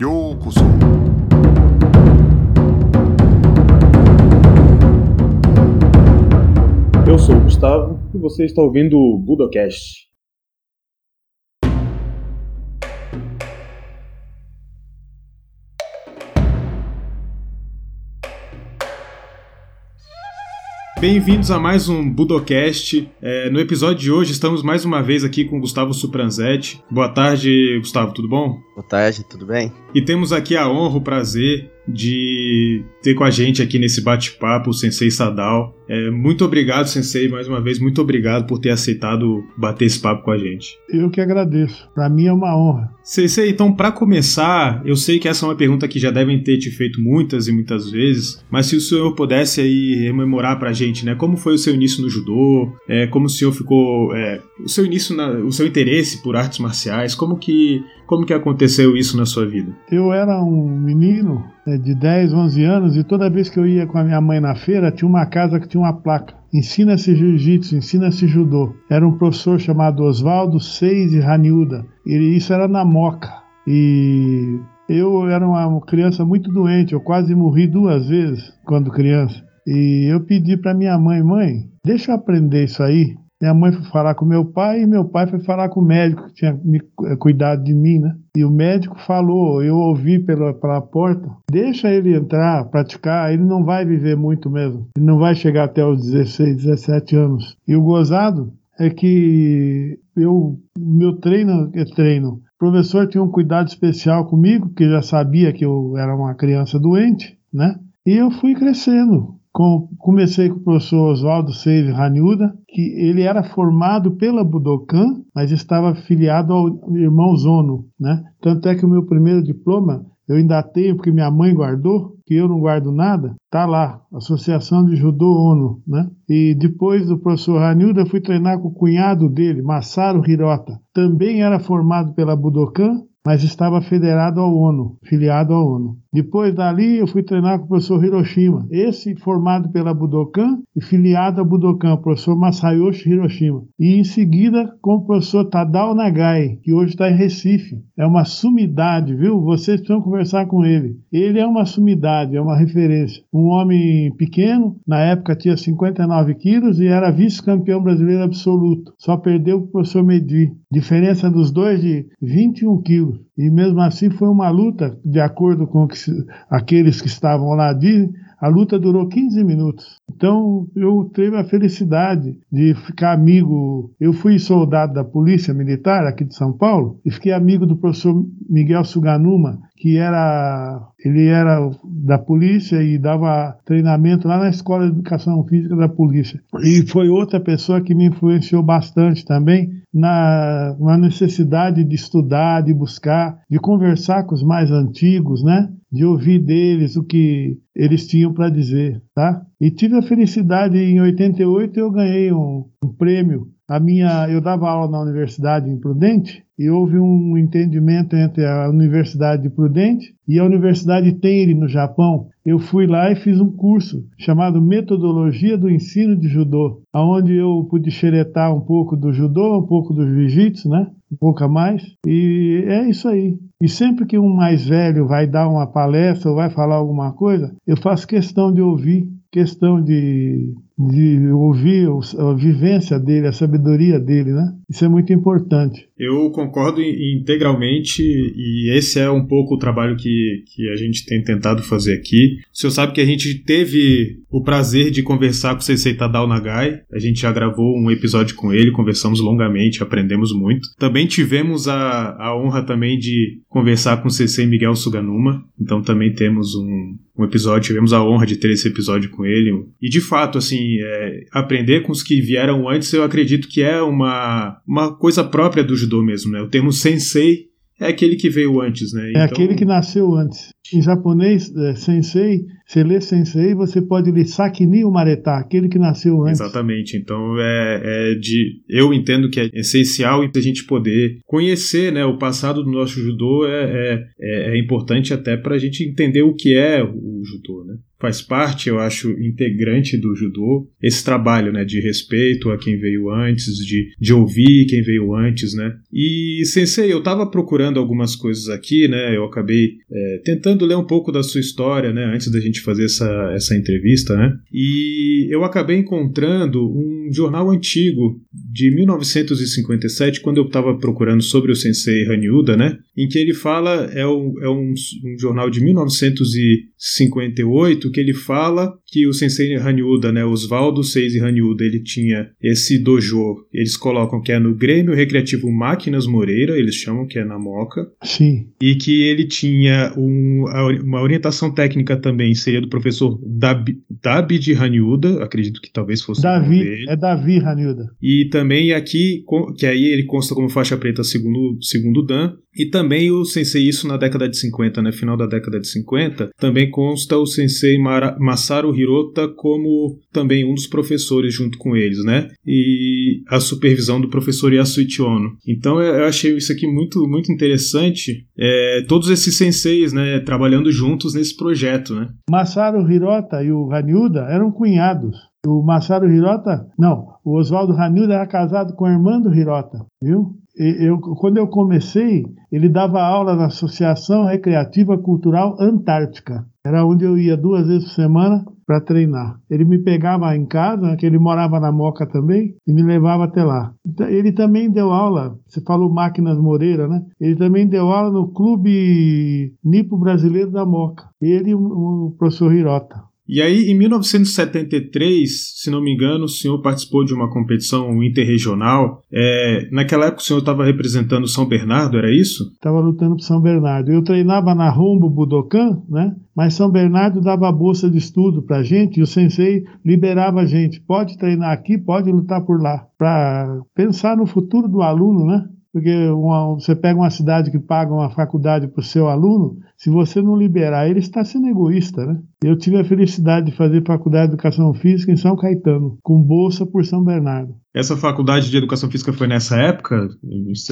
ようこそ Eu sou o Gustavo e você está ouvindo o Budocast. Bem-vindos a mais um Budocast. É, no episódio de hoje estamos mais uma vez aqui com o Gustavo Supranzetti. Boa tarde, Gustavo, tudo bom? Boa tarde, tudo bem? E temos aqui a honra, o prazer de ter com a gente aqui nesse bate-papo o Sensei Sadal. É, muito obrigado, Sensei, mais uma vez, muito obrigado por ter aceitado bater esse papo com a gente. Eu que agradeço. Para mim é uma honra. Sensei, então, para começar, eu sei que essa é uma pergunta que já devem ter te feito muitas e muitas vezes, mas se o senhor pudesse aí rememorar pra gente, né, como foi o seu início no judô, é, como o senhor ficou, é, o seu início, na, o seu interesse por artes marciais, como que, como que aconteceu isso na sua vida? Eu era um menino né, de 10, 11 anos e toda vez que eu ia com a minha mãe na feira, tinha uma casa que tinha uma placa. Ensina-se jiu-jitsu, ensina-se judô. Era um professor chamado Oswaldo Seis e Raniuda. E isso era na Moca. E eu era uma criança muito doente, eu quase morri duas vezes quando criança. E eu pedi para minha mãe, mãe, deixa eu aprender isso aí. Minha mãe foi falar com meu pai e meu pai foi falar com o médico que tinha me cuidado de mim, né? E o médico falou, eu ouvi pela, pela porta, deixa ele entrar, praticar, ele não vai viver muito mesmo. Ele não vai chegar até os 16, 17 anos. E o gozado é que eu, meu treino é treino. O professor tinha um cuidado especial comigo, porque já sabia que eu era uma criança doente, né? E eu fui crescendo. Com, comecei com o professor Oswaldo Seis Raniuda, que ele era formado pela Budokan, mas estava afiliado ao irmão Zono, né? Tanto é que o meu primeiro diploma eu ainda tenho, porque minha mãe guardou, que eu não guardo nada, tá lá, Associação de Judô ONU, né? E depois do professor Ranilda, fui treinar com o cunhado dele, Masaru Hirota. Também era formado pela Budokan, mas estava federado ao ONU, filiado ao ONU. Depois dali eu fui treinar com o professor Hiroshima, esse formado pela Budokan e filiado à Budokan, o professor Masayoshi Hiroshima. E em seguida com o professor Tadao Nagai, que hoje está em Recife. É uma sumidade, viu? Vocês precisam conversar com ele. Ele é uma sumidade, é uma referência. Um homem pequeno, na época tinha 59 quilos e era vice-campeão brasileiro absoluto. Só perdeu para o professor Medi. Diferença dos dois de 21 quilos. E mesmo assim foi uma luta, de acordo com que se, aqueles que estavam lá dizem, a luta durou 15 minutos. Então eu tive a felicidade de ficar amigo. Eu fui soldado da Polícia Militar aqui de São Paulo e fiquei amigo do professor Miguel Suganuma, que era ele era da polícia e dava treinamento lá na Escola de Educação Física da Polícia. E foi outra pessoa que me influenciou bastante também na, na necessidade de estudar, de buscar, de conversar com os mais antigos, né? De ouvir deles o que eles tinham para dizer, tá? E tive a felicidade em 88 eu ganhei um, um prêmio a minha, eu dava aula na Universidade em Prudente e houve um entendimento entre a Universidade de Prudente e a Universidade Tenri no Japão. Eu fui lá e fiz um curso chamado Metodologia do Ensino de Judô, aonde eu pude xeretar um pouco do judô, um pouco do jiu-jitsu, né? Um pouco a mais. E é isso aí. E sempre que um mais velho vai dar uma palestra ou vai falar alguma coisa, eu faço questão de ouvir, questão de de ouvir a vivência dele, a sabedoria dele, né? Isso é muito importante. Eu concordo integralmente e esse é um pouco o trabalho que, que a gente tem tentado fazer aqui. O senhor sabe que a gente teve o prazer de conversar com o Sensei Tadao Nagai. A gente já gravou um episódio com ele, conversamos longamente, aprendemos muito. Também tivemos a, a honra também de conversar com o Sensei Miguel Suganuma. Então também temos um, um episódio, tivemos a honra de ter esse episódio com ele. E de fato, assim, é, aprender com os que vieram antes, eu acredito que é uma, uma coisa própria do judô mesmo, né? O termo sensei é aquele que veio antes, né? É então... aquele que nasceu antes. Em japonês, é, sensei, você lê sensei, você pode ler sakini umareta, aquele que nasceu antes. Exatamente. Então é, é, de, eu entendo que é essencial a gente poder conhecer, né, o passado do nosso judô é, é, é importante até para a gente entender o que é o judô, né? Faz parte, eu acho, integrante do judô, esse trabalho, né, de respeito a quem veio antes, de, de ouvir quem veio antes, né. E, sensei, eu estava procurando algumas coisas aqui, né, eu acabei é, tentando ler um pouco da sua história, né, antes da gente fazer essa, essa entrevista, né, e eu acabei encontrando um jornal antigo de 1957, quando eu estava procurando sobre o sensei Hanyuda, né, em que ele fala, é, o, é um, um jornal de 1958, que ele fala que o sensei Hanyuda, né, Oswaldo Seiji Hanyuda, ele tinha esse dojo, eles colocam que é no Grêmio Recreativo Máquinas Moreira, eles chamam que é na Moca. Sim. E que ele tinha um, uma orientação técnica também, seria do professor Dabi, Dabi Hanyuda, acredito que talvez fosse Davi, é Davi Hanyuda. E também aqui, que aí ele consta como faixa preta segundo, segundo Dan, e também o sensei, isso na década de 50, né, final da década de 50, também consta o sensei Masaru Hirota como também um dos professores junto com eles, né? E a supervisão do professor Yasuichi Ono. Então eu achei isso aqui muito, muito interessante, é, todos esses senseis, né, trabalhando juntos nesse projeto, né? Masaru Hirota e o Hanyuda eram cunhados. O Masaru Hirota, não, o Oswaldo Hanyuda era casado com a irmã do Hirota, viu? eu, quando eu comecei, ele dava aula na Associação Recreativa Cultural Antártica. Era onde eu ia duas vezes por semana para treinar. Ele me pegava em casa, que ele morava na Moca também, e me levava até lá. Então, ele também deu aula, você falou Máquinas Moreira, né? Ele também deu aula no Clube Nipo Brasileiro da Moca. Ele e o professor Hirota. E aí, em 1973, se não me engano, o senhor participou de uma competição interregional. É, naquela época, o senhor estava representando São Bernardo, era isso? Estava lutando por São Bernardo. Eu treinava na Rombo Budokan, né? Mas São Bernardo dava a bolsa de estudo para a gente e o sensei liberava a gente. Pode treinar aqui, pode lutar por lá. Para pensar no futuro do aluno, né? Porque uma, você pega uma cidade que paga uma faculdade para o seu aluno, se você não liberar ele, está sendo egoísta, né? Eu tive a felicidade de fazer faculdade de Educação Física em São Caetano, com bolsa por São Bernardo. Essa faculdade de Educação Física foi nessa época?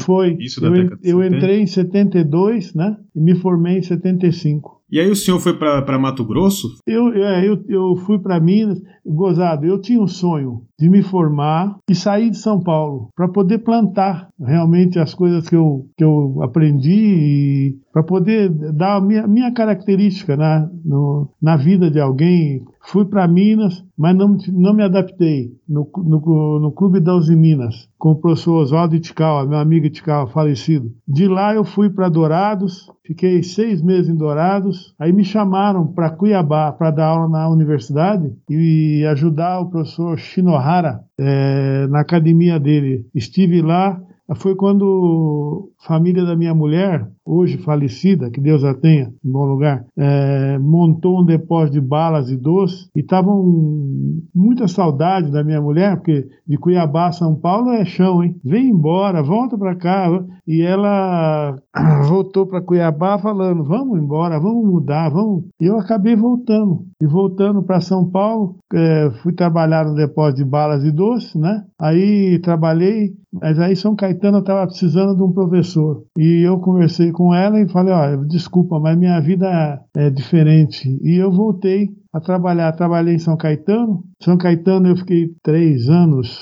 Foi. Isso da eu, década de eu entrei em 72, né? E me formei em 75. E aí o senhor foi para Mato Grosso? Eu, é, eu, eu fui para Minas, gozado. Eu tinha um sonho de me formar e sair de São Paulo para poder plantar realmente as coisas que eu, que eu aprendi para poder dar a minha, minha característica na, no, na vida de alguém, Fui para Minas, mas não, não me adaptei no, no, no Clube da Uzi Minas, com o professor Oswaldo Itikawa, meu amigo Itikawa falecido. De lá eu fui para Dourados, fiquei seis meses em Dourados, aí me chamaram para Cuiabá para dar aula na universidade e ajudar o professor Shinohara é, na academia dele. Estive lá, foi quando a família da minha mulher hoje falecida, que Deus a tenha em bom lugar, é, montou um depósito de balas e doces e estavam muita saudade da minha mulher, porque de Cuiabá a São Paulo é chão, hein? Vem embora, volta para cá. E ela voltou para Cuiabá falando: vamos embora, vamos mudar, vamos. E eu acabei voltando. E voltando para São Paulo, é, fui trabalhar no depósito de balas e doces, né? Aí trabalhei, mas aí São Caetano estava precisando de um professor. E eu conversei com ela e falei, ó, desculpa, mas minha vida é diferente. E eu voltei a trabalhar. Trabalhei em São Caetano. São Caetano eu fiquei três anos,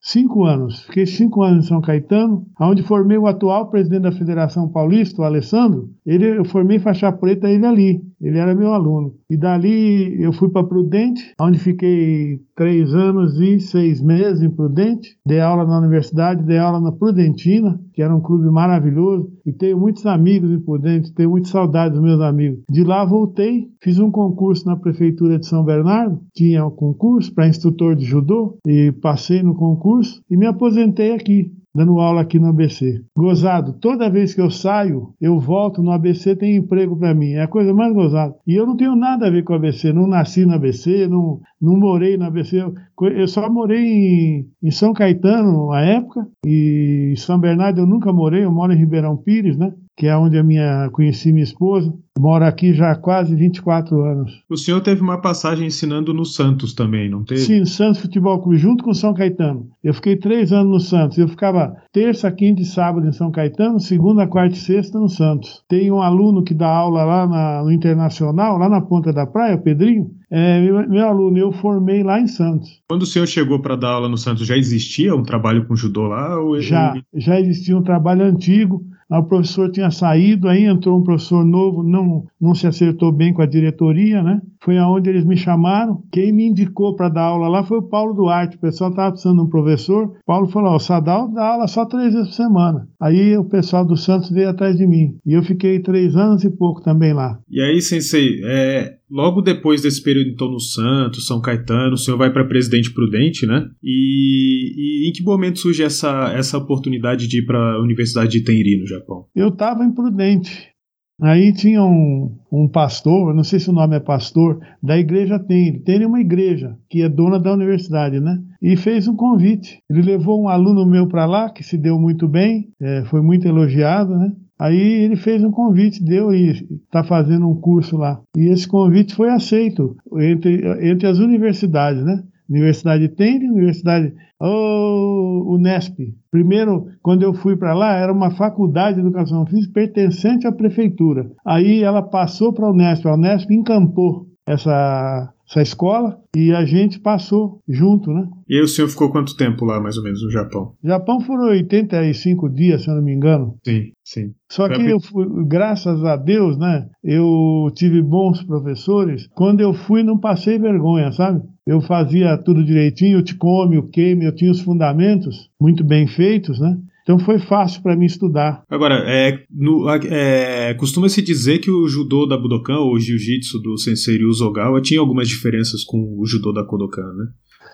cinco anos. Fiquei cinco anos em São Caetano, onde formei o atual presidente da Federação Paulista, o Alessandro. Ele, eu formei faixa preta ele ali. Ele era meu aluno. E dali eu fui para Prudente, onde fiquei três anos e seis meses em Prudente. Dei aula na universidade, dei aula na Prudentina, que era um clube maravilhoso. E tenho muitos amigos em Prudente, tenho muita saudade dos meus amigos. De lá voltei, fiz um concurso na prefeitura de São Bernardo. Tinha um concurso para instrutor de judô e passei no concurso e me aposentei aqui dando aula aqui no ABC. Gozado, toda vez que eu saio, eu volto no ABC, tem emprego para mim. É a coisa mais gozada. E eu não tenho nada a ver com o ABC, não nasci no ABC, não, não morei no ABC. Eu só morei em, em São Caetano, na época, e em São Bernardo eu nunca morei, eu moro em Ribeirão Pires, né? Que é onde a minha conheci minha esposa. Moro aqui já há quase 24 anos. O senhor teve uma passagem ensinando no Santos também, não teve? Sim, Santos Futebol Clube, junto com São Caetano. Eu fiquei três anos no Santos. Eu ficava terça, quinta e sábado em São Caetano, segunda, quarta e sexta no Santos. Tem um aluno que dá aula lá na, no Internacional, lá na Ponta da Praia, o Pedrinho. É, meu, meu, aluno, eu formei lá em Santos. Quando o senhor chegou para dar aula no Santos, já existia um trabalho com judô lá? Ou... Já, já existia um trabalho antigo o professor tinha saído, aí entrou um professor novo, não, não se acertou bem com a diretoria, né? Foi aonde eles me chamaram. Quem me indicou para dar aula lá foi o Paulo Duarte. O pessoal estava precisando de um professor. O Paulo falou: o Sadal dá aula só três vezes por semana. Aí o pessoal do Santos veio atrás de mim. E eu fiquei três anos e pouco também lá. E aí, Sensei, é, logo depois desse período então no Santos, São Caetano, o senhor vai para Presidente Prudente, né? E, e, em que momento surge essa, essa oportunidade de ir para a Universidade de Tenri, no Japão? Eu estava em Prudente. Aí tinha um, um pastor, não sei se o nome é pastor, da igreja tem. Tem uma igreja que é dona da universidade, né? E fez um convite. Ele levou um aluno meu para lá, que se deu muito bem, é, foi muito elogiado, né? Aí ele fez um convite, deu e está fazendo um curso lá. E esse convite foi aceito entre, entre as universidades, né? Universidade Tende, Universidade oh, Unesp. Primeiro, quando eu fui para lá, era uma faculdade de educação física pertencente à prefeitura. Aí ela passou para a Unesp, a Unesp encampou essa essa escola e a gente passou junto, né? E aí o senhor ficou quanto tempo lá, mais ou menos, no Japão? Japão foram 85 dias, se eu não me engano. Sim, sim. Só que eu fui, graças a Deus, né? Eu tive bons professores. Quando eu fui, não passei vergonha, sabe? Eu fazia tudo direitinho, o Ticome, o Kame, eu tinha os fundamentos muito bem feitos, né? Então foi fácil para mim estudar. Agora, é, é, costuma-se dizer que o judô da Budokan ou o jiu-jitsu do Sensei Ryu Ogawa tinha algumas diferenças com o judô da Kodokan, né?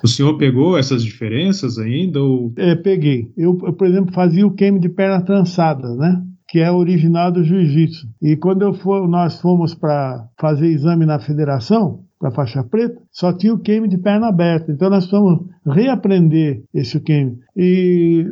O senhor pegou essas diferenças ainda? Ou... É, peguei. Eu, eu, por exemplo, fazia o queime de perna trançada, né? que é original do jiu-jitsu. E quando eu for, nós fomos para fazer exame na federação, para faixa preta, só tinha o queime de perna aberta. Então nós precisamos reaprender esse queime. E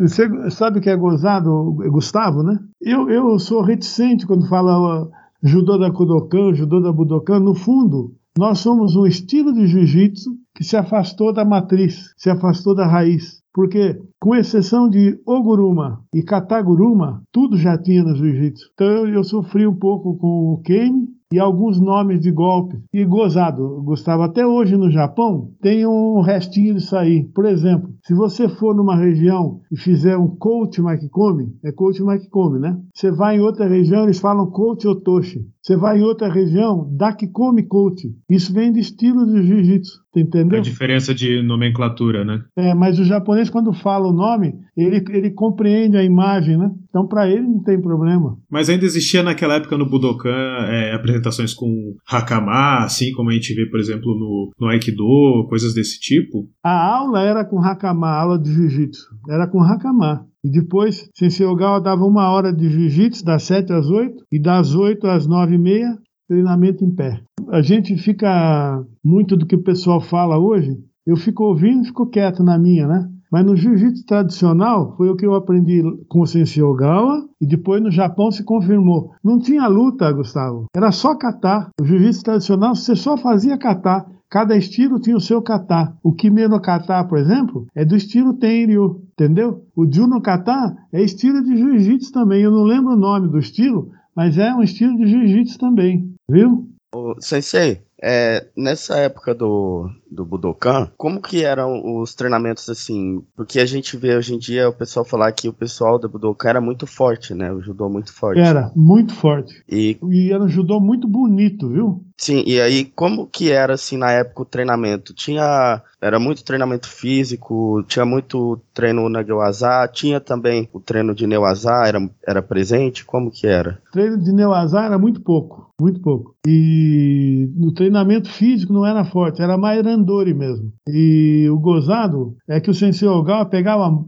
você sabe que é gozado, Gustavo, né? Eu, eu sou reticente quando fala judô da Kodokan, judô da Budokan. No fundo, nós somos um estilo de jiu-jitsu que se afastou da matriz, se afastou da raiz. Porque, com exceção de Oguruma e Kataguruma, tudo já tinha no jiu-jitsu. Então eu, eu sofri um pouco com o Kame e alguns nomes de golpe. E gozado, Gustavo, até hoje no Japão tem um restinho disso aí. Por exemplo, se você for numa região e fizer um coach makikomi, é coach makikomi, né? Você vai em outra região, eles falam coach otoshi. Você vai em outra região, dakikomi coach. Isso vem de estilo de jiu-jitsu. Entendeu? A diferença de nomenclatura, né? É, mas o japonês, quando fala o nome, ele, ele compreende a imagem, né? Então, para ele, não tem problema. Mas ainda existia naquela época no Budokan é, apresentações com Hakama, assim como a gente vê, por exemplo, no, no Aikido, coisas desse tipo? A aula era com Hakama, a aula de Jiu-Jitsu. Era com Hakama. E depois, Sensei Ogawa dava uma hora de jiu-jitsu, das 7 às 8, e das 8 às 9 e meia, treinamento em pé. A gente fica muito do que o pessoal fala hoje, eu fico ouvindo e fico quieto na minha, né? Mas no jiu-jitsu tradicional foi o que eu aprendi com o Sensei Ogawa e depois no Japão se confirmou. Não tinha luta, Gustavo. Era só catar. O jiu-jitsu tradicional você só fazia catar. Cada estilo tinha o seu kata. O Kimeno kata, por exemplo, é do estilo Tenryu, entendeu? O Juno kata é estilo de jiu-jitsu também. Eu não lembro o nome do estilo, mas é um estilo de jiu-jitsu também, viu? Ô, sensei, é, nessa época do, do Budokan, como que eram os treinamentos assim? Porque a gente vê hoje em dia o pessoal falar que o pessoal do Budokan era muito forte, né? O judô muito forte. Era, muito forte. E, e era um judô muito bonito, viu? Sim, e aí como que era assim na época o treinamento? Tinha era muito treinamento físico, tinha muito treino na tinha também o treino de Neuazá, era, era presente, como que era? Treino de Neuazá era muito pouco, muito pouco. E no treinamento físico não era forte, era mais randori mesmo. E o gozado é que o Sensei Ogawa pegava,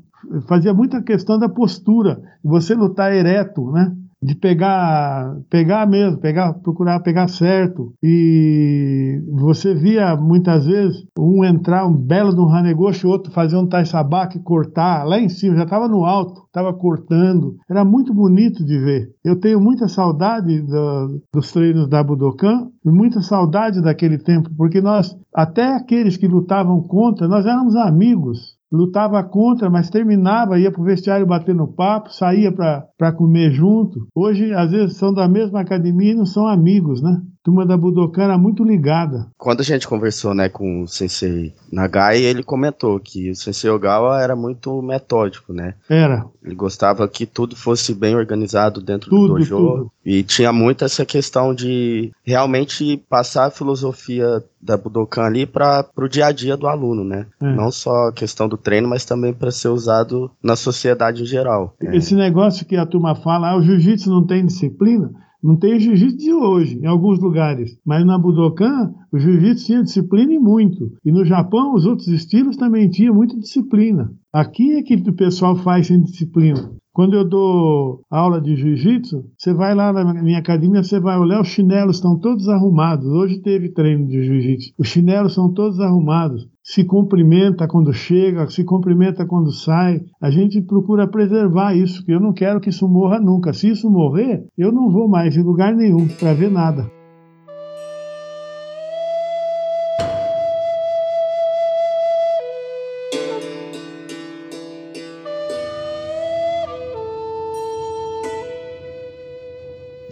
fazia muita questão da postura, você lutar ereto, né? De pegar, pegar mesmo, pegar, procurar pegar certo. E você via muitas vezes um entrar, um belo de um Hanegoshi, outro fazer um Taisabaque, cortar lá em cima, já estava no alto, estava cortando. Era muito bonito de ver. Eu tenho muita saudade do, dos treinos da Budokan e muita saudade daquele tempo, porque nós, até aqueles que lutavam contra, nós éramos amigos lutava contra, mas terminava, ia para o vestiário bater no papo, saía para comer junto. Hoje, às vezes, são da mesma academia e não são amigos, né? Turma da Budokan era muito ligada. Quando a gente conversou né, com o Sensei Nagai, ele comentou que o Sensei Ogawa era muito metódico, né? Era. Ele gostava que tudo fosse bem organizado dentro tudo, do dojo. Tudo. E tinha muito essa questão de realmente passar a filosofia da Budokan ali para o dia a dia do aluno, né? É. Não só a questão do treino, mas também para ser usado na sociedade em geral. Esse é. negócio que a turma fala, ah, o jiu-jitsu não tem disciplina, não tem jiu-jitsu de hoje, em alguns lugares. Mas na Budokan, o jiu-jitsu tinha disciplina e muito. E no Japão, os outros estilos também tinham muita disciplina. Aqui é que o pessoal faz sem disciplina. Quando eu dou aula de jiu-jitsu, você vai lá na minha academia, você vai olhar, os chinelos estão todos arrumados. Hoje teve treino de jiu-jitsu. Os chinelos são todos arrumados. Se cumprimenta quando chega, se cumprimenta quando sai. A gente procura preservar isso, porque eu não quero que isso morra nunca. Se isso morrer, eu não vou mais em lugar nenhum para ver nada.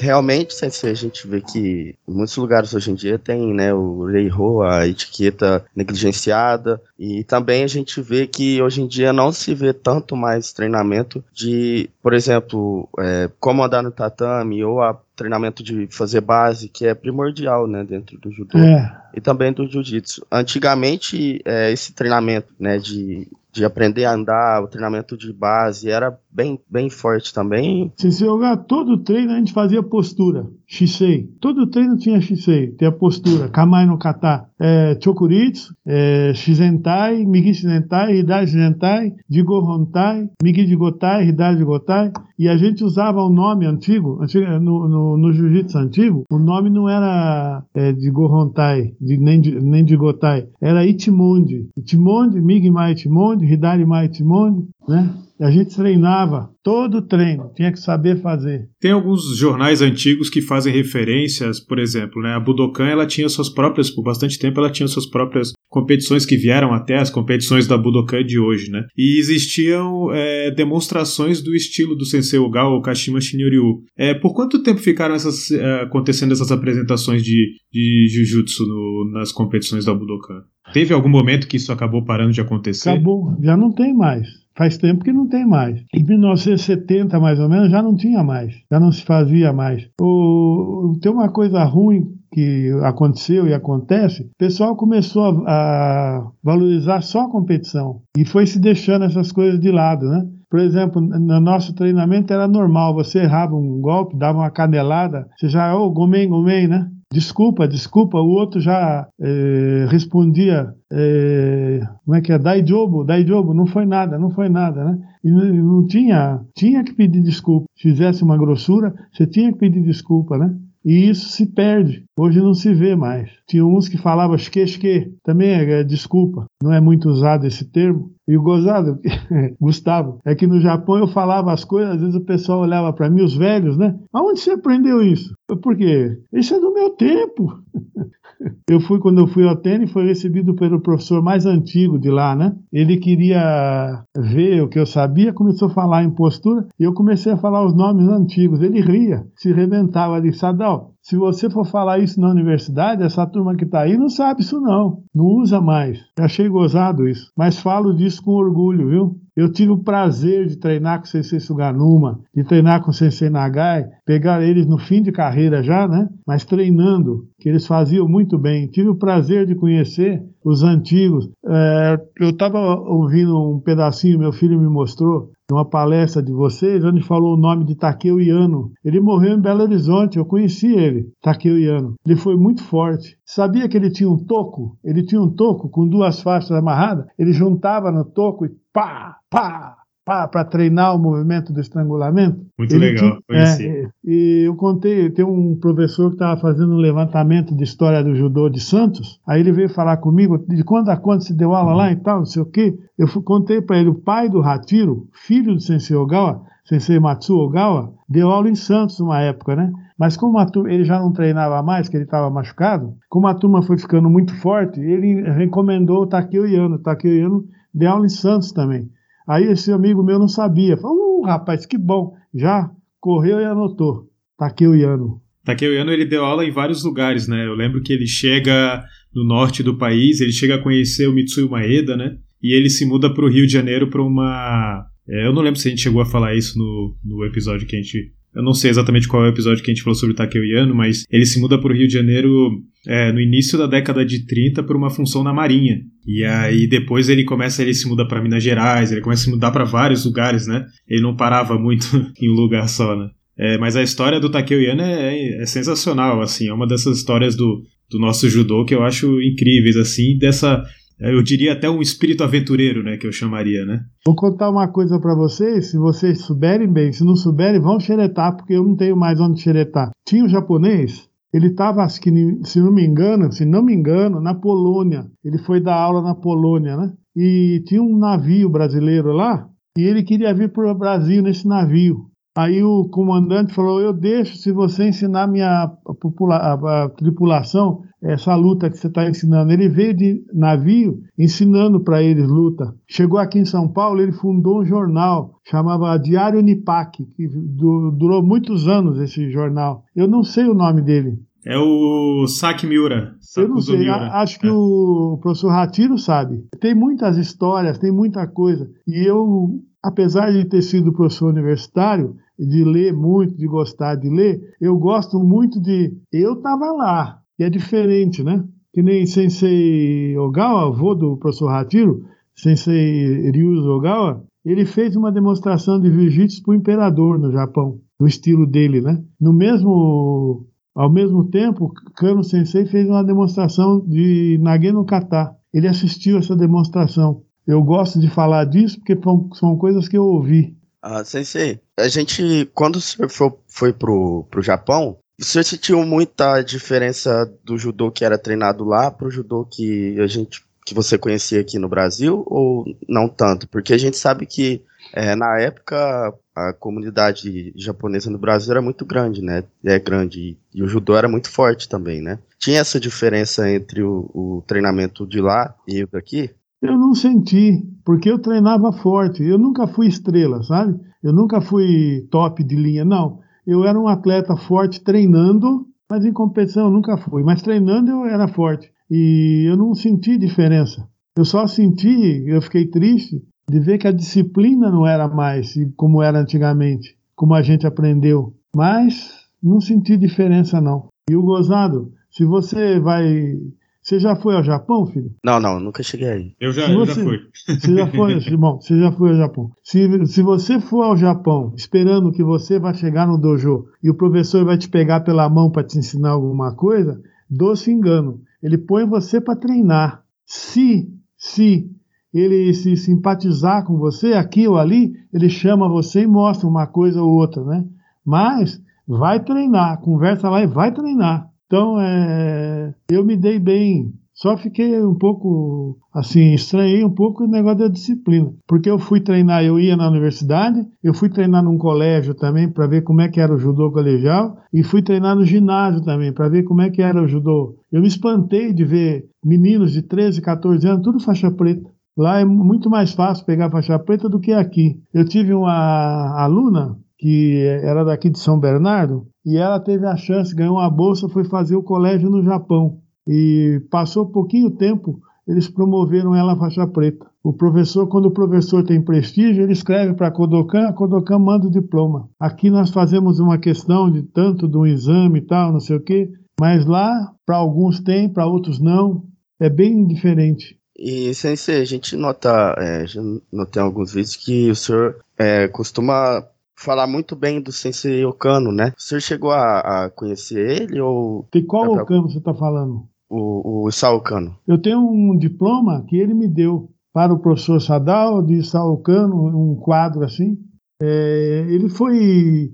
Realmente, a gente vê que em muitos lugares hoje em dia tem né, o Reiho, a etiqueta negligenciada, e também a gente vê que hoje em dia não se vê tanto mais treinamento de, por exemplo, é, como andar no tatame ou a treinamento de fazer base, que é primordial, né, dentro do judô. É. E também do jiu-jitsu. Antigamente, é, esse treinamento, né, de de aprender a andar, o treinamento de base era bem, bem forte também. Se você jogar todo treino, a gente fazia postura. Shisei. Todo treino tinha Shisei, tem a postura. Kamai no kata. É, chokuritsu, é, Shizentai, Migi Shizentai, Hidai Shizentai, Jigo Hontai, Migi Jigotai, Hidai Jigotai. E a gente usava o nome antigo, antigo no, no, no jiu-jitsu antigo, o nome não era é, Jigo Hontai, de, nem, nem Jigotai, era Itimonde. Itimonde, Migi Mai Itimonde, Hidari Mai Itimonde, né? E a gente treinava todo treino, tinha que saber fazer. Tem alguns jornais antigos que fazem referências, por exemplo, né? A Budokan ela tinha suas próprias, por bastante tempo ela tinha suas próprias competições que vieram até as competições da Budokan de hoje, né? E existiam é, demonstrações do estilo do Sensei Ogawa ou Kashima Shinryu. É, por quanto tempo ficaram essas, é, acontecendo essas apresentações de, de Jujutsu no, nas competições da Budokan? Teve algum momento que isso acabou parando de acontecer? Acabou, já não tem mais. Faz tempo que não tem mais. Em 1970, mais ou menos, já não tinha mais. Já não se fazia mais. O, tem uma coisa ruim que aconteceu e acontece, o pessoal começou a, valorizar só a competição e foi se deixando essas coisas de lado, né? Por exemplo, no nosso treinamento era normal, você errava um golpe, dava uma canelada, você já, ô, oh, gomem, gomem, né? Desculpa, desculpa, o outro já é, respondia, é, como é que é, dai jobo, dai jobo, não foi nada, não foi nada, né? E não, não tinha, tinha que pedir desculpa. Se fizesse uma grossura, você tinha que pedir desculpa, né? E isso se perde. Hoje não se vê mais. Tinha uns que falavam esque, também é, é, desculpa, não é muito usado esse termo. E o gozado, Gustavo, é que no Japão eu falava as coisas, às vezes o pessoal olhava para mim, os velhos, né? Aonde você aprendeu isso? Por quê? Isso é do meu tempo. Eu fui, quando eu fui ao tênis, foi recebido pelo professor mais antigo de lá, né? Ele queria ver o que eu sabia, começou a falar em postura, e eu comecei a falar os nomes antigos. Ele ria, se reventava ali, Sadal, se você for falar isso na universidade, essa turma que está aí não sabe isso não, não usa mais. Eu achei gozado isso, mas falo disso com orgulho, viu? Eu tive o prazer de treinar com o Sensei Suganuma, de treinar com o Sensei Nagai, pegar eles no fim de carreira já, né? Mas treinando, que eles faziam muito bem. Tive o prazer de conhecer os antigos. É, eu estava ouvindo um pedacinho, meu filho me mostrou, uma palestra de vocês, onde falou o nome de Takeo Iano. Ele morreu em Belo Horizonte, eu conheci ele, Takeo Iano. Ele foi muito forte. Sabia que ele tinha um toco? Ele tinha um toco com duas faixas amarradas. Ele juntava no toco e pá, pá, para treinar o movimento do estrangulamento. Muito ele legal, tinha, é, e eu contei, tem um professor que estava fazendo um levantamento de história do judô de Santos, aí ele veio falar comigo de quando a quando se deu aula lá e tal, não sei o quê. Eu contei para ele, o pai do Ratiro, filho do Sensei Ogawa, Sensei Matsu Ogawa, deu aula em Santos uma época, né? Mas como a turma, ele já não treinava mais, que ele estava machucado, como a turma foi ficando muito forte, ele recomendou o Takeo Yano. O Takeo Yano deu aula em Santos também. Aí esse amigo meu não sabia. Falou, uh, rapaz, que bom. Já correu e anotou. Takeo Yano. Takeo Yano, ele deu aula em vários lugares, né? Eu lembro que ele chega no norte do país, ele chega a conhecer o Mitsui Maeda, né? E ele se muda para o Rio de Janeiro para uma... É, eu não lembro se a gente chegou a falar isso no, no episódio que a gente eu não sei exatamente qual é o episódio que a gente falou sobre o Takeo Yano, mas ele se muda para o Rio de Janeiro é, no início da década de 30 por uma função na Marinha. E aí depois ele começa, ele se muda para Minas Gerais, ele começa a se mudar para vários lugares, né? Ele não parava muito em um lugar só, né? É, mas a história do Takeo Yano é, é, é, sensacional, assim, é uma dessas histórias do, do nosso judô que eu acho incríveis, assim, dessa eu diria até um espírito aventureiro, né, que eu chamaria, né? Vou contar uma coisa para vocês, se vocês souberem bem, se não souberem, vão xeretar, porque eu não tenho mais onde xeretar. Tinha um japonês, ele estava, se não me engano, se não me engano, na Polônia. Ele foi dar aula na Polônia, né? E tinha um navio brasileiro lá, e ele queria vir para o Brasil nesse navio. Aí o comandante falou: Eu deixo se você ensinar minha a, tripulação essa luta que você está ensinando. Ele veio de navio ensinando para eles luta. Chegou aqui em São Paulo, ele fundou um jornal, chamava Diário Nipak, que durou muitos anos esse jornal. Eu não sei o nome dele. É o Saki Miura. Eu não sei, Miura. acho que é. o professor Ratiro sabe. Tem muitas histórias, tem muita coisa. E eu, apesar de ter sido professor universitário, de ler muito, de gostar de ler, eu gosto muito de. Eu estava lá, e é diferente, né? Que nem Sensei Ogawa, avô do professor Hatiro, Sensei Ryuzo Ogawa, ele fez uma demonstração de jiu-jitsu para o imperador no Japão, no estilo dele, né? No mesmo, ao mesmo tempo, Kano Sensei fez uma demonstração de Nage no Kata. Ele assistiu essa demonstração. Eu gosto de falar disso porque são coisas que eu ouvi. Ah, sensei, a gente, quando senhor foi, foi pro, pro Japão, senhor sentiu muita diferença do judô que era treinado lá pro judô que a gente que você conhecia aqui no Brasil ou não tanto? Porque a gente sabe que é, na época a comunidade japonesa no Brasil era muito grande, né? É grande e o judô era muito forte também, né? Tinha essa diferença entre o, o treinamento de lá e o daqui? Eu não senti, porque eu treinava forte. Eu nunca fui estrela, sabe? Eu nunca fui top de linha, não. Eu era um atleta forte treinando, mas em competição eu nunca fui. Mas treinando eu era forte. E eu não senti diferença. Eu só senti, eu fiquei triste de ver que a disciplina não era mais como era antigamente, como a gente aprendeu. Mas não senti diferença, não. E o gozado, se você vai você já foi ao Japão, filho? Não, não, nunca cheguei aí. Eu já, você, já fui. Você já foi, bom, você já foi ao Japão. Se, se você for ao Japão esperando que você vai chegar no dojo e o professor vai te pegar pela mão para te ensinar alguma coisa, doce engano. Ele põe você para treinar. Se, se ele se simpatizar com você aqui ou ali, ele chama você e mostra uma coisa ou outra, né? Mas vai treinar, conversa lá e vai treinar. Então, é, eu me dei bem. Só fiquei um pouco, assim, estranhei um pouco o negócio da disciplina. Porque eu fui treinar, eu ia na universidade, eu fui treinar num colégio também para ver como é que era o judô colegial, e fui treinar no ginásio também para ver como é que era o judô. Eu me espantei de ver meninos de 13, 14 anos, tudo faixa preta. Lá é muito mais fácil pegar faixa preta do que aqui. Eu tive uma aluna que era daqui de São Bernardo, e ela teve a chance, ganhou uma bolsa, foi fazer o colégio no Japão. E passou pouquinho tempo, eles promoveram ela a faixa preta. O professor, quando o professor tem prestígio, ele escreve para a Kodokan, a Kodokan manda o diploma. Aqui nós fazemos uma questão de tanto de um exame e tal, não sei o quê, mas lá, para alguns tem, para outros não. É bem diferente. E, Sensei, a gente nota, é, notei alguns vídeos que o senhor é, costuma falar muito bem do Sensei Okano, né? O senhor chegou a, a conhecer ele ou... De qual Okano você está falando? O, o Sao Okano. Eu tenho um diploma que ele me deu. para o professor Sadal de Salcano, um quadro assim. É, ele foi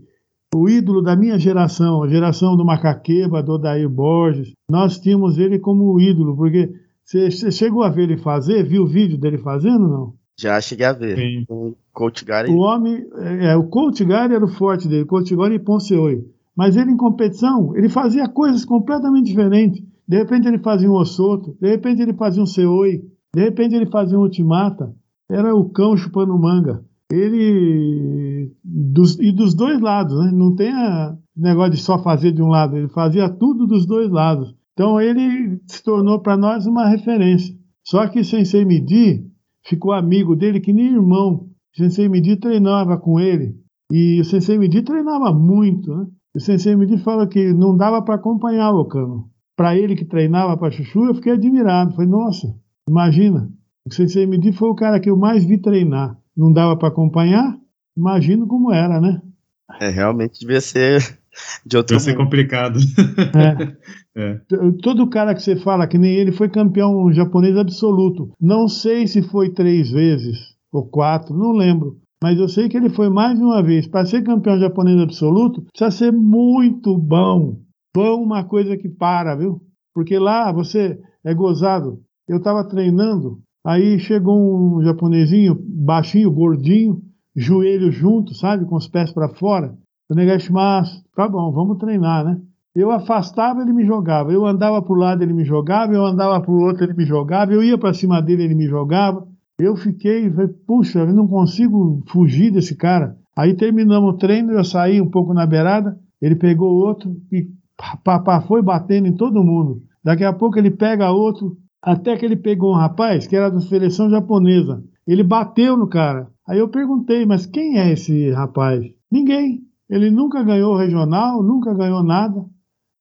o ídolo da minha geração, a geração do Macaqueba, do Odair Borges. Nós tínhamos ele como ídolo, porque você chegou a ver ele fazer? Viu o vídeo dele fazendo, não? Já cheguei a ver. Sim. O Coach Gary. O homem, é, o Coach Gary era o forte dele, Coach Gary e Ponceoi. Mas ele em competição, ele fazia coisas completamente diferentes. De repente ele fazia um Osoto, de repente ele fazia um Seoi, de repente ele fazia um Ultimata. Era o cão chupando manga. Ele. Dos, e dos dois lados, né? Não tem a negócio de só fazer de um lado, ele fazia tudo dos dois lados. Então ele se tornou para nós uma referência. Só que Sensei Midi ficou amigo dele que nem irmão. O Sensei Midi treinava com ele. E o Sensei Midi treinava muito, né? O Sensei Midi fala que não dava para acompanhar o Cano. Para ele que treinava para Chuchu, eu fiquei admirado. Falei, nossa, imagina. O Sensei Midi foi o cara que eu mais vi treinar. Não dava para acompanhar? Imagino como era, né? É, realmente devia ser de outro Devia ser complicado. É. É. Todo cara que você fala, que nem ele, foi campeão japonês absoluto. Não sei se foi três vezes ou quatro, não lembro. Mas eu sei que ele foi mais de uma vez. Para ser campeão japonês absoluto, precisa ser muito bom. Bom, uma coisa que para, viu? Porque lá você é gozado. Eu estava treinando, aí chegou um japonesinho, baixinho, gordinho, joelho junto, sabe? Com os pés para fora. O Negashimasu, tá bom, vamos treinar, né? Eu afastava, ele me jogava. Eu andava para o lado, ele me jogava. Eu andava para o outro, ele me jogava. Eu ia para cima dele, ele me jogava. Eu fiquei, puxa, eu não consigo fugir desse cara. Aí terminamos o treino, eu saí um pouco na beirada, ele pegou outro e pá, pá, foi batendo em todo mundo. Daqui a pouco ele pega outro, até que ele pegou um rapaz que era da seleção japonesa. Ele bateu no cara. Aí eu perguntei, mas quem é esse rapaz? Ninguém. Ele nunca ganhou regional, nunca ganhou nada.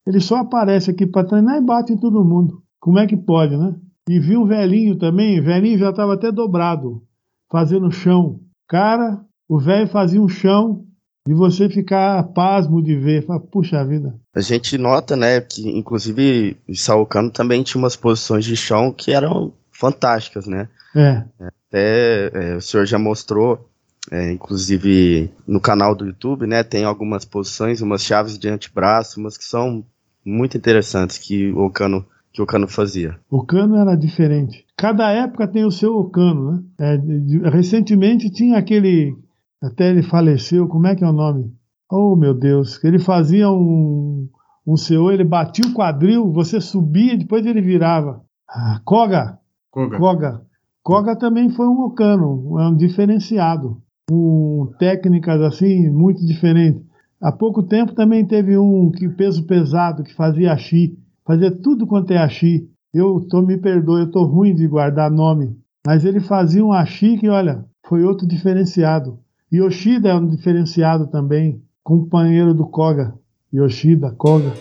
Ele só aparece aqui para treinar e bate em todo mundo. Como é que pode, né? E vi um velhinho também, velhinho já estava até dobrado, fazendo chão. Cara, o velho fazia um chão e você ficar pasmo de ver. Fala, Puxa vida. A gente nota, né, que inclusive o Saucano também tinha umas posições de chão que eram fantásticas, né? É. Até é, o senhor já mostrou, é, inclusive no canal do YouTube, né, tem algumas posições, umas chaves de antebraço, umas que são muito interessantes que o Cano que o Cano fazia. O Cano era diferente. Cada época tem o seu Cano, né? É, de, recentemente tinha aquele, até ele faleceu, como é que é o nome? Oh meu Deus, ele fazia um um seu, ele batia o quadril, você subia, depois ele virava. Ah, Koga. Koga. Koga. Koga também foi um Okano, é um diferenciado, com técnicas assim muito diferentes. Há pouco tempo também teve um que peso pesado que fazia axi, fazia tudo quanto é axi. Eu tô me perdoe, eu tô ruim de guardar nome, mas ele fazia um axi que, olha, foi outro diferenciado. Yoshida é um diferenciado também, companheiro do Koga. Yoshida, Koga.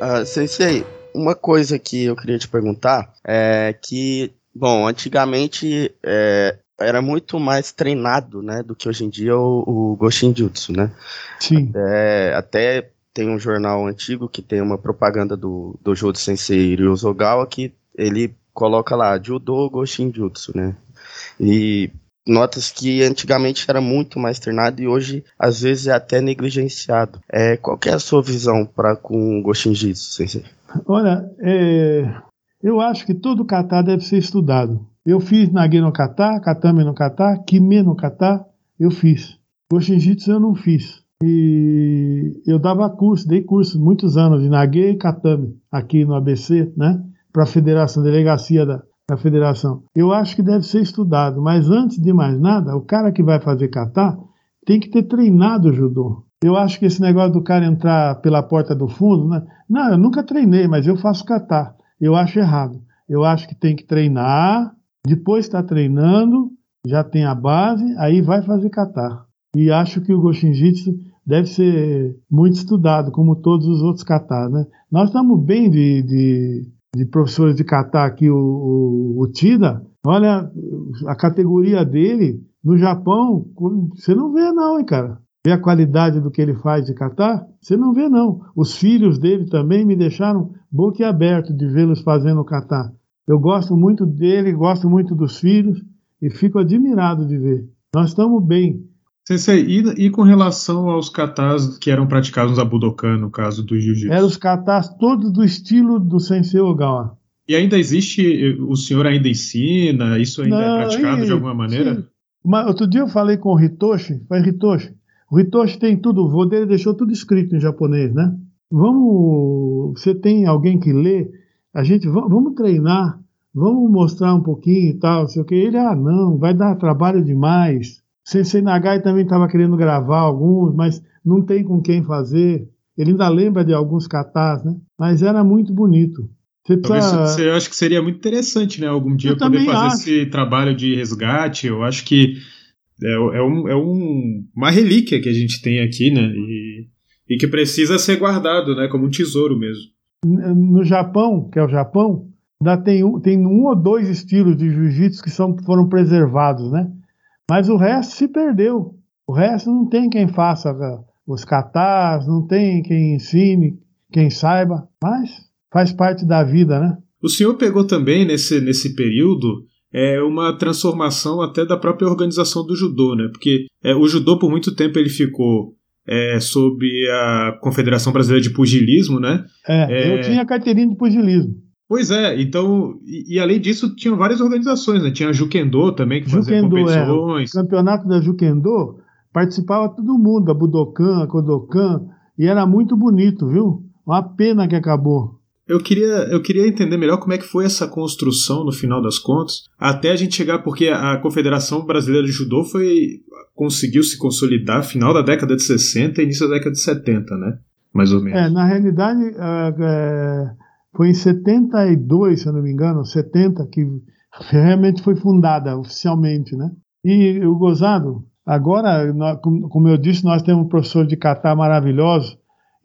Uh, sensei, uma coisa que eu queria te perguntar é que Bom, antigamente é, era muito mais treinado, né, do que hoje em dia o, o Goshin Jutsu, né? Sim. Até, até tem um jornal antigo que tem uma propaganda do, do Jodo Sensei Ryozogawa que ele coloca lá, Judo Goshin Jutsu, né? E notas que antigamente era muito mais treinado e hoje às vezes é até negligenciado. É, qual é a sua visão para com o Goshin Jutsu, Sensei? Olha, é, eu acho que todo kata deve ser estudado. Eu fiz Nage no kata, Katame no kata, Kime no kata, eu fiz. Goshinjitsu eu não fiz. E eu dava curso, dei curso muitos anos de Nage e Katame aqui no ABC, né? Para a federação, delegacia da, da federação. Eu acho que deve ser estudado, mas antes de mais nada, o cara que vai fazer kata tem que ter treinado judô. Eu acho que esse negócio do cara entrar pela porta do fundo, né? Não, eu nunca treinei, mas eu faço kata eu acho errado. Eu acho que tem que treinar, depois está treinando, já tem a base, aí vai fazer catar. E acho que o Goshin Jitsu deve ser muito estudado, como todos os outros catar, né? Nós estamos bem de, de, de, professores de catar aqui, o, o, o Tida, olha, a categoria dele no Japão, você não vê não, hein, cara. Vê a qualidade do que ele faz de catar? Você não vê, não. Os filhos dele também me deixaram boquiaberto de vê-los fazendo catar. Eu gosto muito dele, gosto muito dos filhos e fico admirado de ver. Nós estamos bem. Sensei, e, e, com relação aos katas que eram praticados no Budokan, no caso do jiu-jitsu? Eram os katas todos do estilo do Sensei Ogawa. E ainda existe, o senhor ainda ensina? Isso ainda é Não, é praticado e, de alguma maneira? Sim. outro dia eu falei com o Hitoshi, falei, Hitoshi, o Hitoshi tem tudo, o vô dele deixou tudo escrito em japonês, né? Vamos, você tem alguém que lê, a gente, vamos treinar, vamos mostrar um pouquinho e tal, sei o que. Ele, ah, não, vai dar trabalho demais. Sensei Nagai também estava querendo gravar alguns, mas não tem com quem fazer. Ele ainda lembra de alguns catás, né? Mas era muito bonito. Você, precisa... você acha que seria muito interessante, né? Algum dia eu poder fazer acho. esse trabalho de resgate. Eu acho que é, é, um, é um, uma relíquia que a gente tem aqui, né? E, e que precisa ser guardado, né? Como um tesouro mesmo. No Japão, que é o Japão, ainda tem um, tem um ou dois estilos de jiu-jitsu que são, foram preservados, né? Mas o resto se perdeu. O resto não tem quem faça os catás, não tem quem ensine, quem saiba, mas faz parte da vida, né? O senhor pegou também nesse, nesse período é, uma transformação até da própria organização do judô, né? Porque é, o judô por muito tempo ele ficou é, sob a Confederação Brasileira de Pugilismo, né? É, eu é, tinha carteirinha de pugilismo. Pois é, então, e, e, além disso, tinha várias organizações, né? Tinha a Jukendo também, que fazia Jukendo, é. competições. É. O campeonato da Jukendo participava todo mundo, a Budokan, a Kodokan, e era muito bonito, viu? Uma pena que acabou. Eu queria, eu queria entender melhor como é que foi essa construção no final das contas, até a gente chegar, porque a Confederação Brasileira de Judô foi conseguiu se consolidar final da década de 60 e início da década de 70, né? Mais ou menos. É, na realidade, é, foi em 72, se eu não me engano, 70, que realmente foi fundada oficialmente, né? E o gozado, agora, como eu disse, nós temos um professor de Catar maravilhoso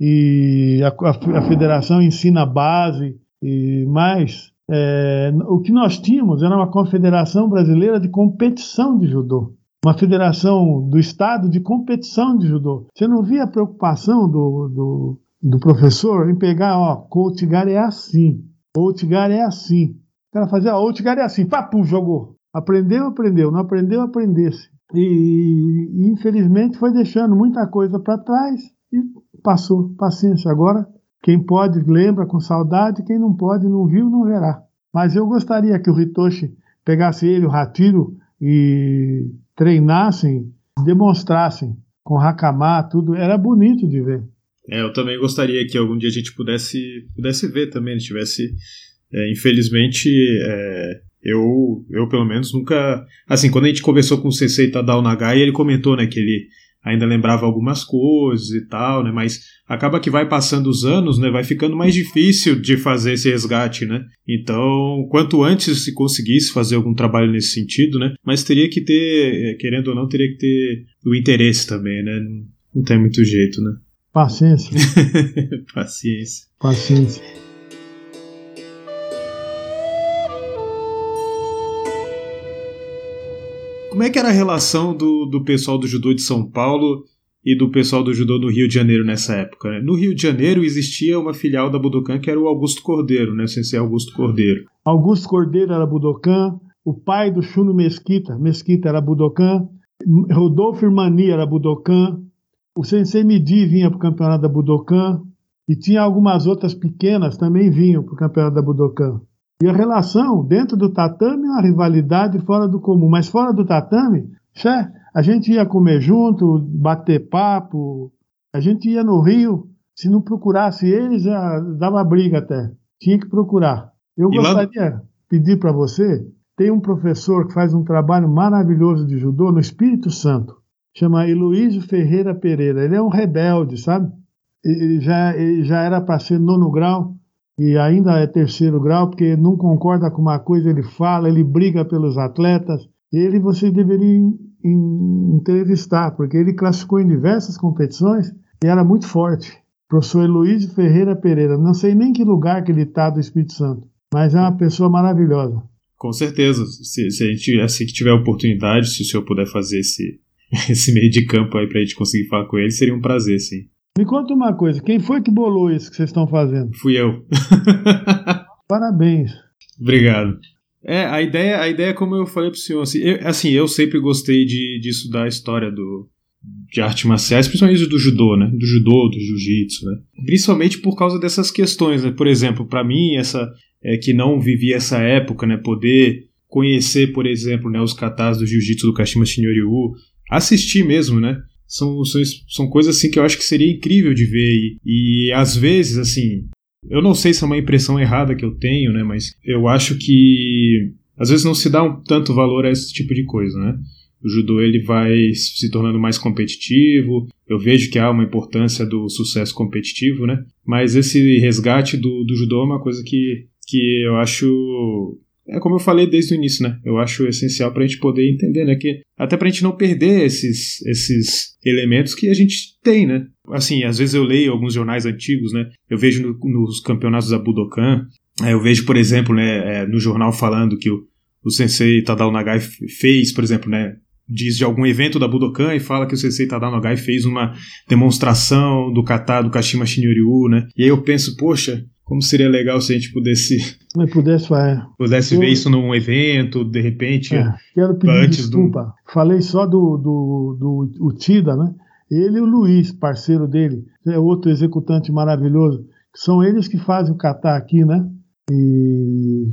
e a, a, a federação ensina a base e mais. É, o que nós tínhamos era uma confederação brasileira de competição de judô uma federação do estado de competição de judô. Você não via a preocupação do, do, do professor em pegar, ó, Coutigar é assim, Coutigar é assim. O cara fazia, ó, é assim, papo, jogou. Aprendeu, aprendeu, não aprendeu, aprendesse. E infelizmente foi deixando muita coisa para trás e passou. Paciência. Agora, quem pode lembra com saudade, quem não pode, não viu, não verá. Mas eu gostaria que o Hitoshi pegasse ele, o Ratiro, e treinassem, demonstrassem com Hakama, tudo. Era bonito de ver. É, eu também gostaria que algum dia a gente pudesse, pudesse ver também, tivesse. É, infelizmente, é, eu, eu pelo menos nunca. Assim, quando a gente conversou com o Sensei Tadao Nagai, ele comentou né, que ele ainda lembrava algumas coisas e tal, né? Mas acaba que vai passando os anos, né? Vai ficando mais difícil de fazer esse resgate, né? Então, quanto antes se conseguisse fazer algum trabalho nesse sentido, né? Mas teria que ter, querendo ou não, teria que ter o interesse também, né? Não, não tem muito jeito, né? Paciência. Paciência. Paciência. Como é que era a relação do, do pessoal do judô de São Paulo e do pessoal do judô no Rio de Janeiro nessa época? Né? No Rio de Janeiro existia uma filial da Budokan que era o Augusto Cordeiro, né? Sensei Augusto Cordeiro. Augusto Cordeiro era Budokan, o pai do Chuno Mesquita, Mesquita era Budokan, Rodolfo Irmani era Budokan, o Sensei Midi vinha para o campeonato da Budokan e tinha algumas outras pequenas também vinham para o campeonato da Budokan. E a relação dentro do tatame é uma rivalidade fora do comum, mas fora do tatame, a gente ia comer junto, bater papo, a gente ia no Rio, se não procurasse eles, já dava briga até. Tinha que procurar. Eu e gostaria lá... de pedir para você, tem um professor que faz um trabalho maravilhoso de judô no Espírito Santo chama Heloísio Ferreira Pereira. Ele é um rebelde, sabe? Ele já, ele já era para ser nono grau e ainda é terceiro grau, porque não concorda com uma coisa, ele fala, ele briga pelos atletas. Ele você deveria entrevistar, porque ele classificou em diversas competições e era muito forte. Professor Heloísio Ferreira Pereira. Não sei nem que lugar que ele está do Espírito Santo, mas é uma pessoa maravilhosa. Com certeza. Se, se a gente assim que tiver oportunidade, se o senhor puder fazer esse, esse meio de campo aí pra gente conseguir falar com ele, seria um prazer, sim. Me conta uma coisa, quem foi que bolou isso que vocês estão fazendo? Fui eu. Parabéns. Obrigado. É, a ideia, a ideia como eu falei pro senhor, assim, eu, assim, eu sempre gostei de, de estudar a história do, de artes marciais, principalmente do judô, né? Do judô, do jiu-jitsu, né? Principalmente por causa dessas questões, né? Por exemplo, para mim, essa é, que não vivi essa época, né? Poder conhecer, por exemplo, né, os katas do jiu-jitsu do Kashima Shinryu, assistir mesmo, né? São, são, são coisas assim que eu acho que seria incrível de ver e, e às vezes, assim, eu não sei se é uma impressão errada que eu tenho, né? Mas eu acho que às vezes não se dá um tanto valor a esse tipo de coisa, né? O judô ele vai se tornando mais competitivo. Eu vejo que há uma importância do sucesso competitivo, né? Mas esse resgate do, do judô é uma coisa que, que eu acho é como eu falei desde o início, né? Eu acho essencial para a gente poder entender, né? Que até para a gente não perder esses, esses elementos que a gente tem, né? Assim, às vezes eu leio alguns jornais antigos, né? Eu vejo no, nos campeonatos da Budokan, é, eu vejo, por exemplo, né, é, no jornal falando que o, o sensei Tadao Nagai fez, por exemplo, né? Diz de algum evento da Budokan e fala que o sensei Tadao Nagai fez uma demonstração do kata do Kashima Shinryu, né? E aí eu penso, poxa, como seria legal se a gente pudesse pudesse, é. pudesse eu, ver isso num evento, de repente. É, quero pedir antes desculpa. Do... Falei só do, do, do o Tida, né? Ele e o Luiz, parceiro dele, é outro executante maravilhoso. São eles que fazem o catar aqui, né? E,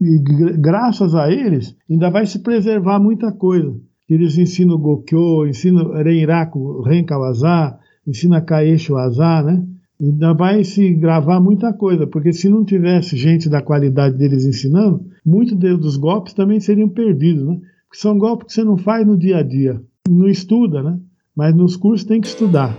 e, graças a eles ainda vai se preservar muita coisa. Eles ensinam Gokyo, ensinam Renraku, Renkawaza, ensinam Kaesho Aza, né? Ainda vai se gravar muita coisa, porque se não tivesse gente da qualidade deles ensinando, muitos dos golpes também seriam perdidos, né? Porque são golpes que você não faz no dia a dia, não estuda, né? Mas nos cursos tem que estudar.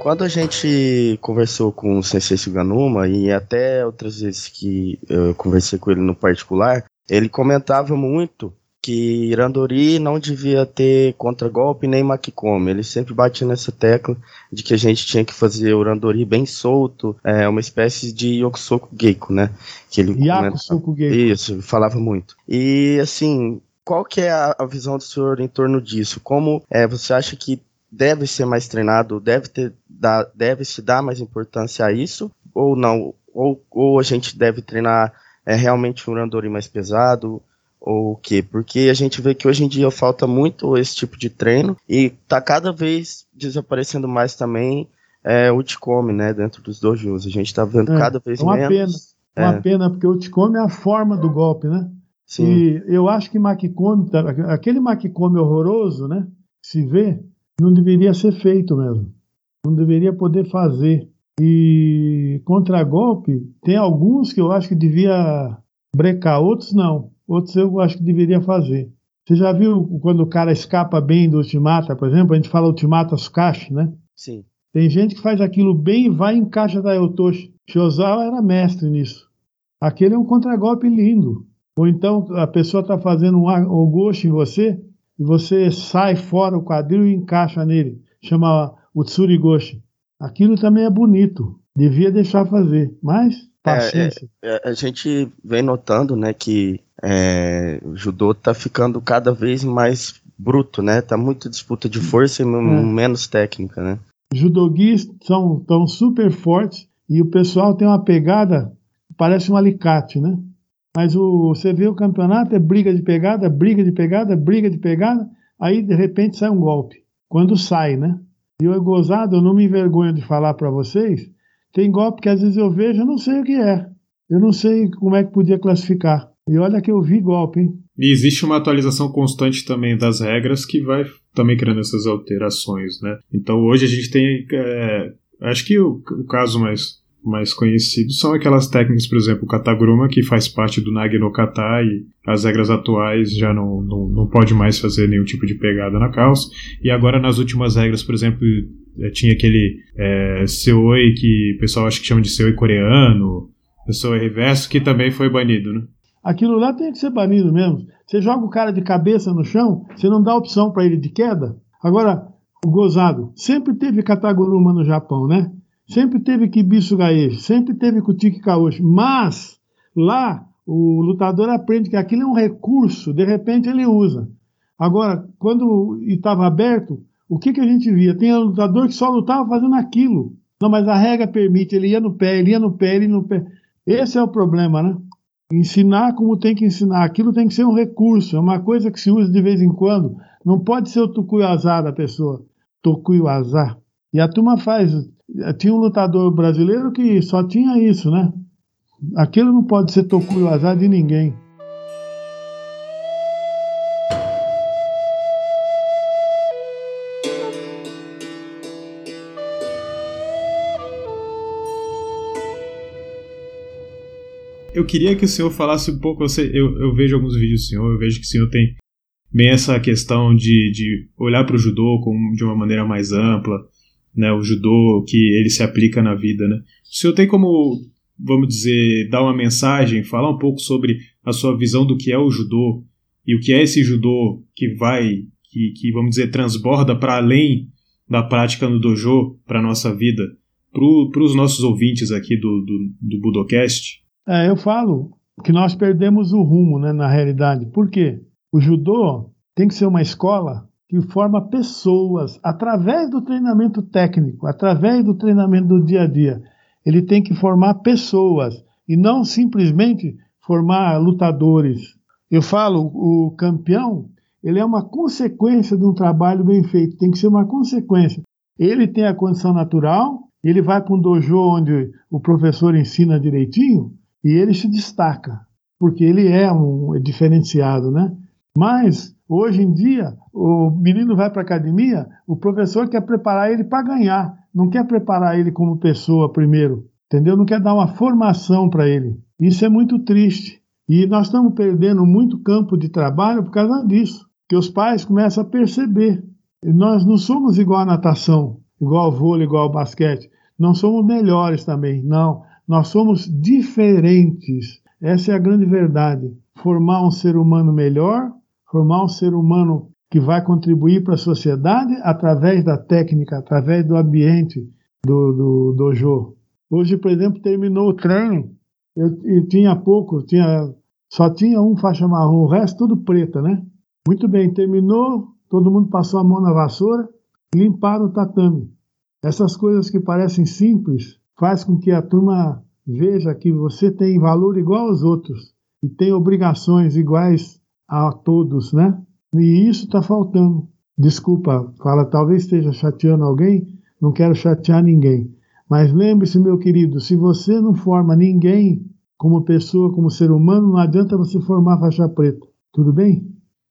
Quando a gente conversou com o Sensei Suganuma e até outras vezes que eu conversei com ele no particular, ele comentava muito que Irandori não devia ter contragolpe nem Makikomi. Ele sempre batia nessa tecla de que a gente tinha que fazer o Irandori bem solto, é uma espécie de Yokusoku Geiko, né? Que ele Yakusoku Geiko. Isso, falava muito. E assim, qual que é a, a visão do senhor em torno disso? Como é, você acha que deve ser mais treinado, deve ter dar, deve se dar mais importância a isso ou não? Ou, ou a gente deve treinar é, realmente um Randori mais pesado? Ou o quê? Porque a gente vê que hoje em dia falta muito esse tipo de treino e tá cada vez desaparecendo mais também é, o Ticome, né, dentro dos dojos. A gente tá vendo é, cada vez uma menos. Pena. Uma é. pena, porque o Ticome é a forma do golpe, né? Sim. E eu acho que Makikomi, tá, aquele Makikomi horroroso, né, se vê, não deveria ser feito mesmo. Não deveria poder fazer. E contra golpe, tem alguns que eu acho que devia brecar, outros não outros eu acho que deveria fazer. Você já viu quando o cara escapa bem do ultimata, por exemplo? A gente fala ultimata Sukashi, né? Sim. Tem gente que faz aquilo bem e vai e encaixa da Yotoshi. Shozawa era mestre nisso. Aquele é um contragolpe lindo. Ou então a pessoa está fazendo um ogoshi em você e você sai fora o quadril e encaixa nele. Chama o tsurigoshi. Aquilo também é bonito. Devia deixar fazer, mas paciência. É, é, é, a gente vem notando, né, que é, o judô tá ficando cada vez mais bruto, né? Tá muito disputa de força e é. menos técnica, né? Judoguis são tão super fortes e o pessoal tem uma pegada parece um alicate, né? Mas o, você vê o campeonato é briga de pegada, briga de pegada, briga de pegada, aí de repente sai um golpe. Quando sai, né? E eu gozado, eu não me envergonho de falar para vocês, tem golpe que às vezes eu vejo, eu não sei o que é. Eu não sei como é que podia classificar. E olha que eu vi golpe, hein? E existe uma atualização constante também das regras que vai também criando essas alterações, né? Então hoje a gente tem. É, acho que o, o caso mais, mais conhecido são aquelas técnicas, por exemplo, o Kataguruma, que faz parte do Nagi no Kata e as regras atuais já não, não, não pode mais fazer nenhum tipo de pegada na calça. E agora nas últimas regras, por exemplo, é, tinha aquele é, Seoi que o pessoal acha que chama de Seoi coreano, Seoi reverso, que também foi banido, né? Aquilo lá tem que ser banido mesmo. Você joga o cara de cabeça no chão, você não dá opção para ele de queda. Agora, o gozado, sempre teve Kataguruma no Japão, né? Sempre teve Kibisu Gaeshi, sempre teve Kutiki Kaoshi. Mas, lá, o lutador aprende que aquilo é um recurso, de repente ele usa. Agora, quando estava aberto, o que, que a gente via? Tem um lutador que só lutava fazendo aquilo. Não, mas a regra permite, ele ia no pé, ele ia no pé, ele ia no pé. Esse é o problema, né? Ensinar como tem que ensinar. Aquilo tem que ser um recurso, é uma coisa que se usa de vez em quando. Não pode ser o tucuiazá da pessoa. Tucuiazá. E a turma faz. Tinha um lutador brasileiro que só tinha isso, né? Aquilo não pode ser tucuiazá de ninguém. Eu queria que o senhor falasse um pouco. Eu, sei, eu, eu, vejo alguns vídeos do senhor, eu vejo que o senhor tem bem essa questão de, de olhar para o judô com, de uma maneira mais ampla, né? O judô que ele se aplica na vida, né? O senhor tem como, vamos dizer, dar uma mensagem, falar um pouco sobre a sua visão do que é o judô e o que é esse judô que vai, que, que vamos dizer, transborda para além da prática no dojo para nossa vida, para os nossos ouvintes aqui do, do, do Budocast? É, eu falo que nós perdemos o rumo, né, na realidade. Por quê? O judô tem que ser uma escola que forma pessoas através do treinamento técnico, através do treinamento do dia a dia. Ele tem que formar pessoas e não simplesmente formar lutadores. Eu falo, o campeão, ele é uma consequência de um trabalho bem feito, tem que ser uma consequência. Ele tem a condição natural, ele vai para um dojo onde o professor ensina direitinho, e ele se destaca, porque ele é um diferenciado, né? Mas, hoje em dia, o menino vai para a academia, o professor quer preparar ele para ganhar, não quer preparar ele como pessoa primeiro, entendeu? Não quer dar uma formação para ele. Isso é muito triste. E nós estamos perdendo muito campo de trabalho por causa disso, que os pais começam a perceber. Nós não somos igual a natação, igual ao vôlei, igual ao basquete. Não somos melhores também, não. Nós somos diferentes. Essa é a grande verdade. Formar um ser humano melhor, formar um ser humano que vai contribuir para a sociedade através da técnica, através do ambiente do, do dojo. Hoje, por exemplo, terminou o treino. Eu, eu tinha pouco, tinha, só tinha um faixa marrom, o resto tudo preta, né? Muito bem, terminou, todo mundo passou a mão na vassoura, limparam o tatame. Essas coisas que parecem simples, faz com que a turma veja que você tem valor igual aos outros e tem obrigações iguais a todos, né? E isso está faltando. Desculpa, fala, talvez esteja chateando alguém, não quero chatear ninguém. Mas lembre-se, meu querido, se você não forma ninguém como pessoa, como ser humano, não adianta você formar faixa preta. Tudo bem?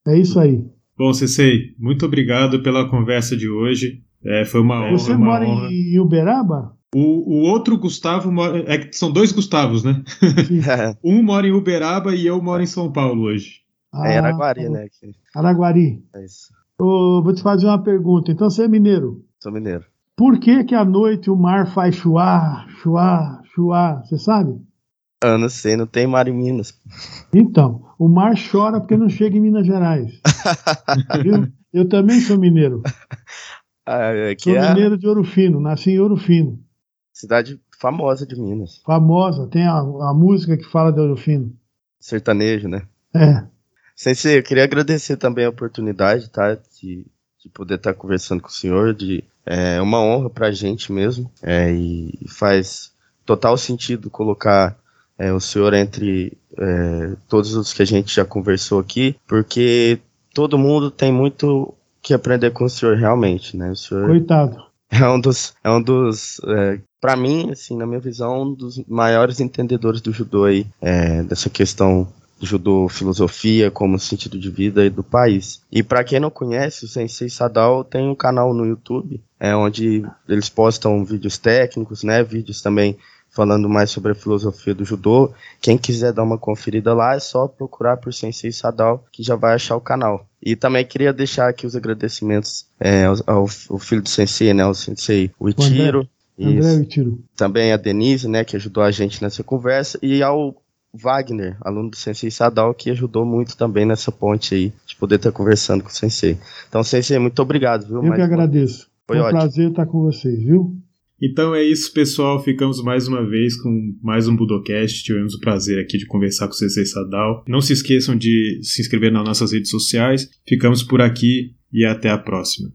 É isso aí. Bom, Cecei, muito obrigado pela conversa de hoje. É, foi uma honra. Você uma mora honra. em Uberaba? O, o outro Gustavo mora, é, são dois Gustavos, né? um mora em Uberaba e eu moro em São Paulo hoje. Ah, é Araguari, né? Araguari. É isso. Oh, vou te fazer uma pergunta. Então você é mineiro? Sou mineiro. Por que que à noite o mar faz chuá, chuá, chuá? Você sabe? Eu não sei, não tem mar em Minas. Então, o mar chora porque não chega em Minas Gerais. Viu? Eu também sou mineiro. Ah, é sou é... mineiro de Ouro Fino, nasci em Ouro Fino. Cidade famosa de Minas. Famosa, tem a, a música que fala de Ouro Fino. Sertanejo, né? É. Sensei, eu queria agradecer também a oportunidade, tá? De, de poder estar conversando com o senhor. De, é uma honra pra gente mesmo. É, e faz total sentido colocar é, o senhor entre é, todos os que a gente já conversou aqui, porque todo mundo tem muito que aprender com o senhor, realmente, né? O senhor Coitado. É um dos, é um dos é, para mim, assim, na minha visão, um dos maiores entendedores do judô aí, é, dessa questão do judô filosofia como sentido de vida e do país. E para quem não conhece, o Sensei Sadal tem um canal no YouTube, é onde eles postam vídeos técnicos, né, vídeos também falando mais sobre a filosofia do judô. Quem quiser dar uma conferida lá, é só procurar por Sensei Sadal, que já vai achar o canal. E também queria deixar aqui os agradecimentos é, ao, ao, filho do Sensei, né, o Sensei Uitiro, André Itiro. Também a Denise, né, que ajudou a gente nessa conversa, e ao Wagner, aluno do Sensei Sadal, que ajudou muito também nessa ponte aí, de poder estar conversando com o Sensei. Então, Sensei, muito obrigado, viu? Eu Mais que agradeço. Foi, Foi um ótimo. prazer estar com vocês, viu? Então é isso, pessoal. Ficamos mais uma vez com mais um Budocast. Tivemos o prazer aqui de conversar com o CC Sadal. Não se esqueçam de se inscrever nas nossas redes sociais. Ficamos por aqui e até a próxima.